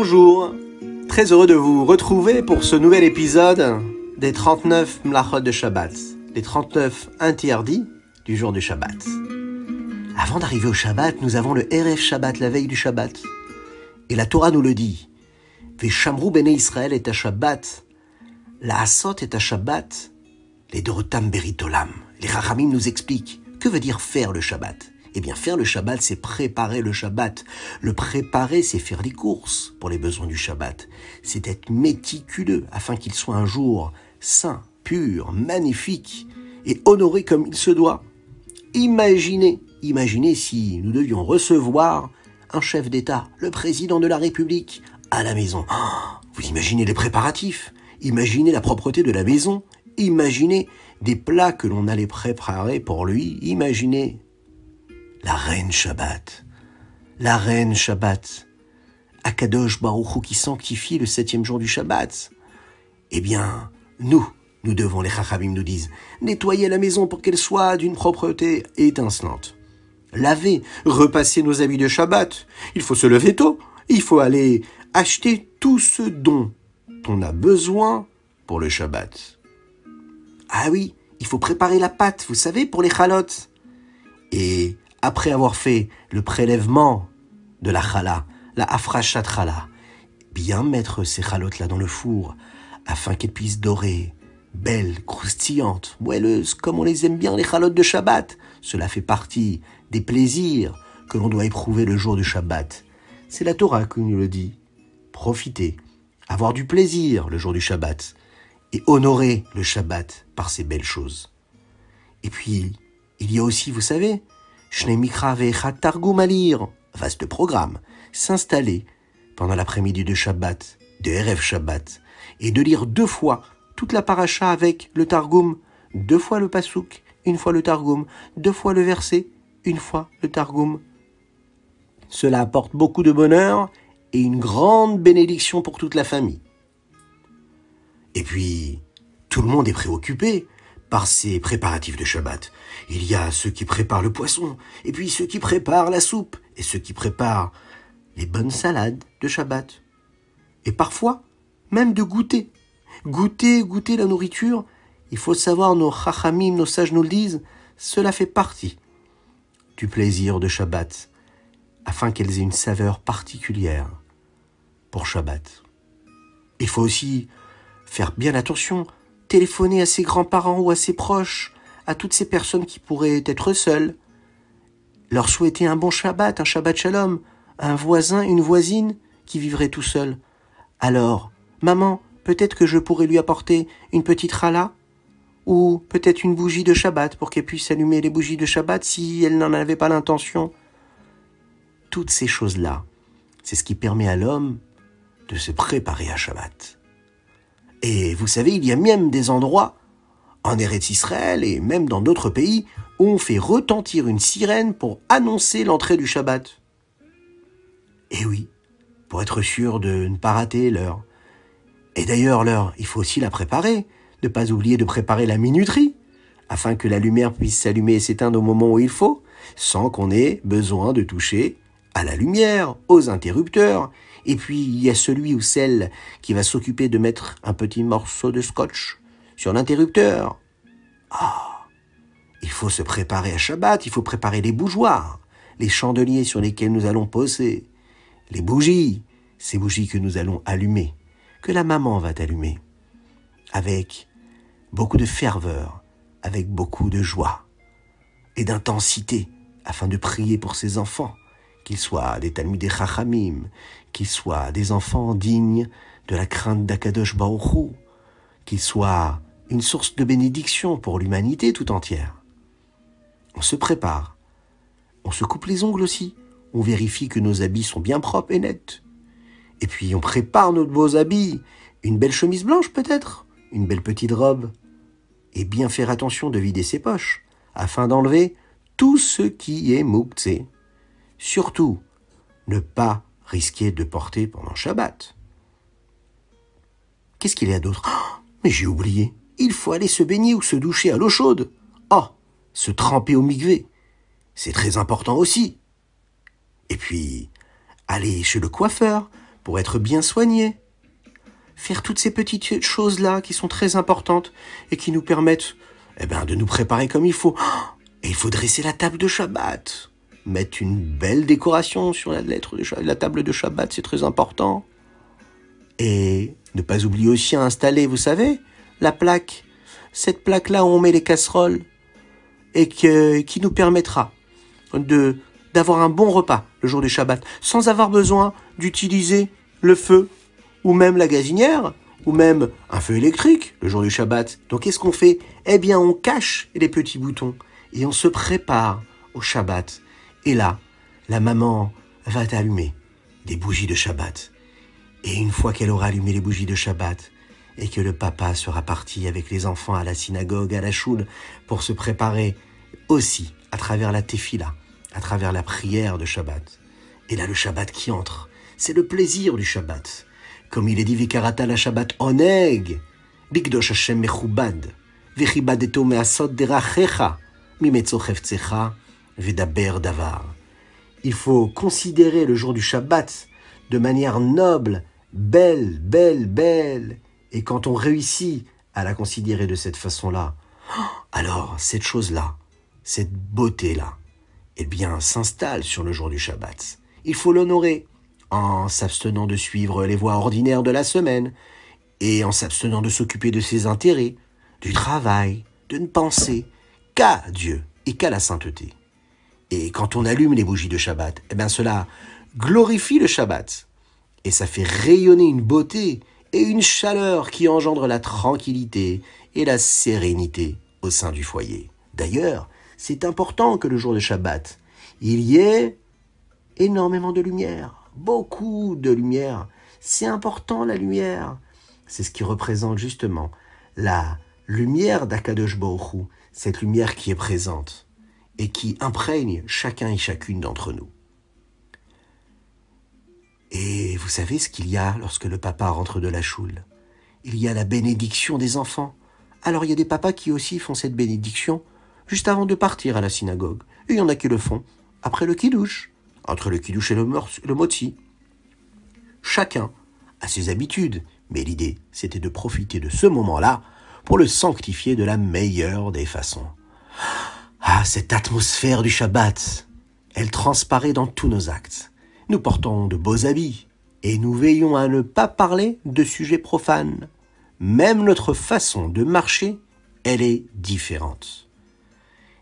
Bonjour, très heureux de vous retrouver pour ce nouvel épisode des 39 mlachot de Shabbat, les 39 interdits du jour du Shabbat. Avant d'arriver au Shabbat, nous avons le Erev Shabbat, la veille du Shabbat. Et la Torah nous le dit. Veshamru bene Israël est à Shabbat, la Asot est à Shabbat, les Dorotam Beritolam. Les Rachamim nous expliquent que veut dire faire le Shabbat? Eh bien, faire le Shabbat, c'est préparer le Shabbat. Le préparer, c'est faire les courses pour les besoins du Shabbat. C'est être méticuleux afin qu'il soit un jour saint, pur, magnifique et honoré comme il se doit. Imaginez, imaginez si nous devions recevoir un chef d'État, le président de la République, à la maison. Oh, vous imaginez les préparatifs, imaginez la propreté de la maison, imaginez des plats que l'on allait préparer pour lui, imaginez la reine Shabbat, la reine Shabbat, Akadosh Baruchou qui sanctifie le septième jour du Shabbat. Eh bien, nous, nous devons, les Chachamim nous disent, nettoyer la maison pour qu'elle soit d'une propreté étincelante. Laver, repasser nos habits de Shabbat. Il faut se lever tôt. Il faut aller acheter tout ce dont on a besoin pour le Shabbat. Ah oui, il faut préparer la pâte, vous savez, pour les chalotes. Et après avoir fait le prélèvement de la chala, la afrachat chala, bien mettre ces chalotes là dans le four afin qu'elles puissent dorer, belles, croustillantes, moelleuses, comme on les aime bien les chalotes de Shabbat. Cela fait partie des plaisirs que l'on doit éprouver le jour du Shabbat. C'est la Torah qui nous le dit. Profitez, avoir du plaisir le jour du Shabbat et honorer le Shabbat par ces belles choses. Et puis, il y a aussi, vous savez, Shnemikra Targum à lire, vaste programme, s'installer pendant l'après-midi de Shabbat, de Erev Shabbat, et de lire deux fois toute la paracha avec le Targum, deux fois le Pasuk, une fois le Targum, deux fois le verset, une fois le Targum. Cela apporte beaucoup de bonheur et une grande bénédiction pour toute la famille. Et puis, tout le monde est préoccupé par ces préparatifs de Shabbat. Il y a ceux qui préparent le poisson, et puis ceux qui préparent la soupe, et ceux qui préparent les bonnes salades de Shabbat. Et parfois, même de goûter. Goûter, goûter la nourriture, il faut savoir, nos chachamim, nos sages nous le disent, cela fait partie du plaisir de Shabbat, afin qu'elles aient une saveur particulière pour Shabbat. Il faut aussi faire bien attention, téléphoner à ses grands-parents ou à ses proches, à toutes ces personnes qui pourraient être seules, leur souhaiter un bon Shabbat, un Shabbat Shalom, un voisin, une voisine qui vivrait tout seul. Alors, maman, peut-être que je pourrais lui apporter une petite challah ou peut-être une bougie de Shabbat pour qu'elle puisse allumer les bougies de Shabbat si elle n'en avait pas l'intention. Toutes ces choses-là, c'est ce qui permet à l'homme de se préparer à Shabbat. Et vous savez, il y a même des endroits, en Eretz Israël et même dans d'autres pays, où on fait retentir une sirène pour annoncer l'entrée du Shabbat. Et oui, pour être sûr de ne pas rater l'heure. Et d'ailleurs, l'heure, il faut aussi la préparer. Ne pas oublier de préparer la minuterie, afin que la lumière puisse s'allumer et s'éteindre au moment où il faut, sans qu'on ait besoin de toucher à la lumière, aux interrupteurs. Et puis il y a celui ou celle qui va s'occuper de mettre un petit morceau de scotch sur l'interrupteur. Ah, il faut se préparer à Shabbat, il faut préparer les bougeoirs, les chandeliers sur lesquels nous allons poser, les bougies, ces bougies que nous allons allumer, que la maman va allumer, avec beaucoup de ferveur, avec beaucoup de joie et d'intensité, afin de prier pour ses enfants, qu'ils soient des Talmudei Chachamim, qu'ils soient des enfants dignes de la crainte d'Akadosh Baruchou, qu'ils soient une source de bénédiction pour l'humanité tout entière. On se prépare, on se coupe les ongles aussi, on vérifie que nos habits sont bien propres et nets. Et puis on prépare nos beaux habits, une belle chemise blanche peut-être, une belle petite robe, et bien faire attention de vider ses poches, afin d'enlever tout ce qui est mouktsé. Surtout, ne pas risquer de porter pendant Shabbat. Qu'est-ce qu'il y a d'autre? Oh, Mais j'ai oublié. Il faut aller se baigner ou se doucher à l'eau chaude. Oh, se tremper au migvé. C'est très important aussi. Et puis, aller chez le coiffeur pour être bien soigné. Faire toutes ces petites choses-là qui sont très importantes et qui nous permettent eh ben, de nous préparer comme il faut. Et il faut dresser la table de Shabbat. Mettre une belle décoration sur la, lettre de, la table de Shabbat, c'est très important. Et ne pas oublier aussi à installer, vous savez, la plaque. Cette plaque-là où on met les casseroles et qui nous permettra de d'avoir un bon repas le jour du Shabbat, sans avoir besoin d'utiliser le feu, ou même la gazinière, ou même un feu électrique le jour du Shabbat. Donc qu'est-ce qu'on fait? Eh bien on cache les petits boutons et on se prépare au Shabbat. Et là, la maman va allumer des bougies de Shabbat. Et une fois qu'elle aura allumé les bougies de Shabbat, et que le papa sera parti avec les enfants à la synagogue, à la choule, pour se préparer aussi à travers la tefila, à travers la prière de Shabbat. Et là, le Shabbat qui entre, c'est le plaisir du Shabbat. Comme il est dit, Vikarata la Shabbat oneg, Bigdosh Hashem mechubad, Vichibadeto measot derachecha, Mimetzochevtzecha, Vedaber davar. Il faut considérer le jour du Shabbat de manière noble, belle, belle, belle. Et quand on réussit à la considérer de cette façon-là, alors cette chose-là, cette beauté-là, eh bien, s'installe sur le jour du Shabbat. Il faut l'honorer en s'abstenant de suivre les voies ordinaires de la semaine et en s'abstenant de s'occuper de ses intérêts, du travail, de ne penser qu'à Dieu et qu'à la sainteté. Et quand on allume les bougies de Shabbat, eh bien cela glorifie le Shabbat et ça fait rayonner une beauté et une chaleur qui engendre la tranquillité et la sérénité au sein du foyer. D'ailleurs, c'est important que le jour de Shabbat, il y ait énormément de lumière, beaucoup de lumière. C'est important la lumière. C'est ce qui représente justement la lumière d'Akadosh cette lumière qui est présente et qui imprègne chacun et chacune d'entre nous. Et vous savez ce qu'il y a lorsque le papa rentre de la choule? Il y a la bénédiction des enfants. Alors il y a des papas qui aussi font cette bénédiction juste avant de partir à la synagogue. Et il y en a qui le font après le kidouche, entre le kidouche et le, le moti. Chacun a ses habitudes, mais l'idée, c'était de profiter de ce moment-là pour le sanctifier de la meilleure des façons. Ah, cette atmosphère du Shabbat, elle transparaît dans tous nos actes. Nous portons de beaux habits et nous veillons à ne pas parler de sujets profanes. Même notre façon de marcher, elle est différente.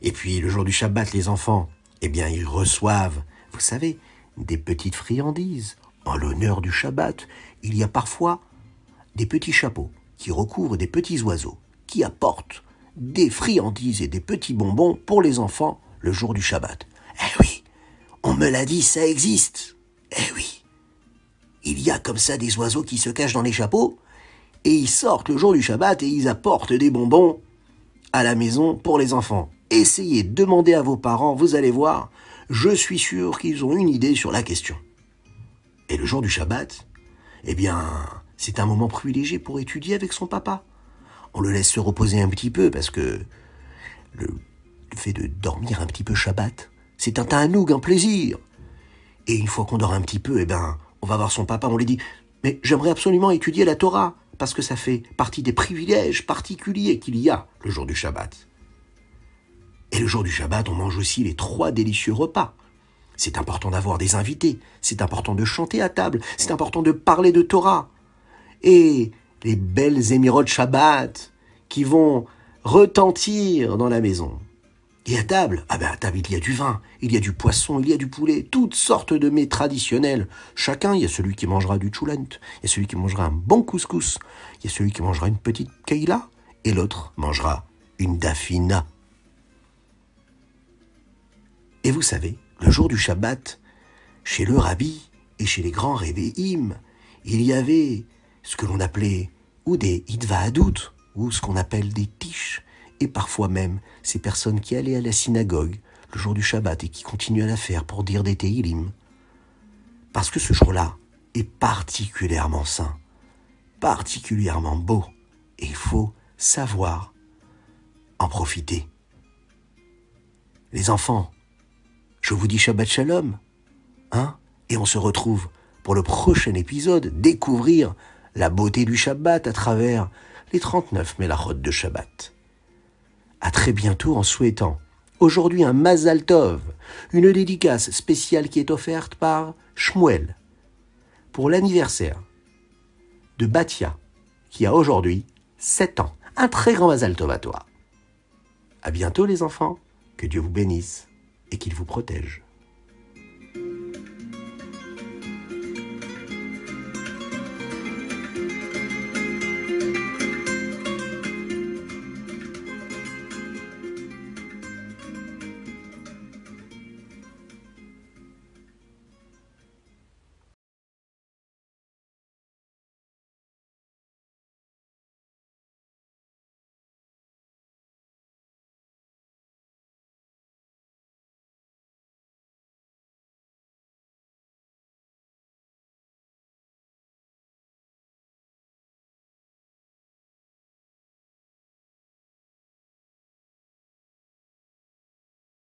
Et puis le jour du Shabbat, les enfants, eh bien, ils reçoivent, vous savez, des petites friandises. En l'honneur du Shabbat, il y a parfois des petits chapeaux qui recouvrent des petits oiseaux, qui apportent des friandises et des petits bonbons pour les enfants le jour du Shabbat. Eh oui, on me l'a dit, ça existe. Eh oui. Il y a comme ça des oiseaux qui se cachent dans les chapeaux, et ils sortent le jour du Shabbat et ils apportent des bonbons à la maison pour les enfants essayez, demandez à vos parents, vous allez voir, je suis sûr qu'ils ont une idée sur la question. Et le jour du Shabbat, eh bien, c'est un moment privilégié pour étudier avec son papa. On le laisse se reposer un petit peu parce que le, fait de dormir un petit peu Shabbat, c'est un tanoug, un plaisir. Et une fois qu'on dort un petit peu, eh ben, on va voir son papa, on lui dit, mais j'aimerais absolument étudier la Torah, parce que ça fait partie des privilèges particuliers qu'il y a le jour du Shabbat. Et le jour du Shabbat, on mange aussi les trois délicieux repas. C'est important d'avoir des invités, c'est important de chanter à table, c'est important de parler de Torah. Et les belles émirotes Shabbat qui vont retentir dans la maison. Et à table, ah ben à table il y a du vin, il y a du poisson, il y a du poulet, toutes sortes de mets traditionnels. Chacun, il y a celui qui mangera du choulent, il y a celui qui mangera un bon couscous, il y a celui qui mangera une petite keila, et l'autre mangera une dafina. Et vous savez, le jour du Shabbat, chez le rabbi et chez les grands révéim, il y avait ce que l'on appelait ou des idvahadout, ou ce qu'on appelle des tiches, et parfois même ces personnes qui allaient à la synagogue le jour du Shabbat et qui continuent à la faire pour dire des teilim. Parce que ce jour-là est particulièrement saint, particulièrement beau, et il faut savoir en profiter. Les enfants, je vous dis Shabbat Shalom. Hein Et on se retrouve pour le prochain épisode découvrir la beauté du Shabbat à travers les 39 Mélachot de Shabbat. À très bientôt en souhaitant aujourd'hui un Mazal Tov, une dédicace spéciale qui est offerte par Shmuel pour l'anniversaire de Batia qui a aujourd'hui 7 ans. Un très grand Mazal Tov à toi. À bientôt les enfants, que Dieu vous bénisse et qu'il vous protège.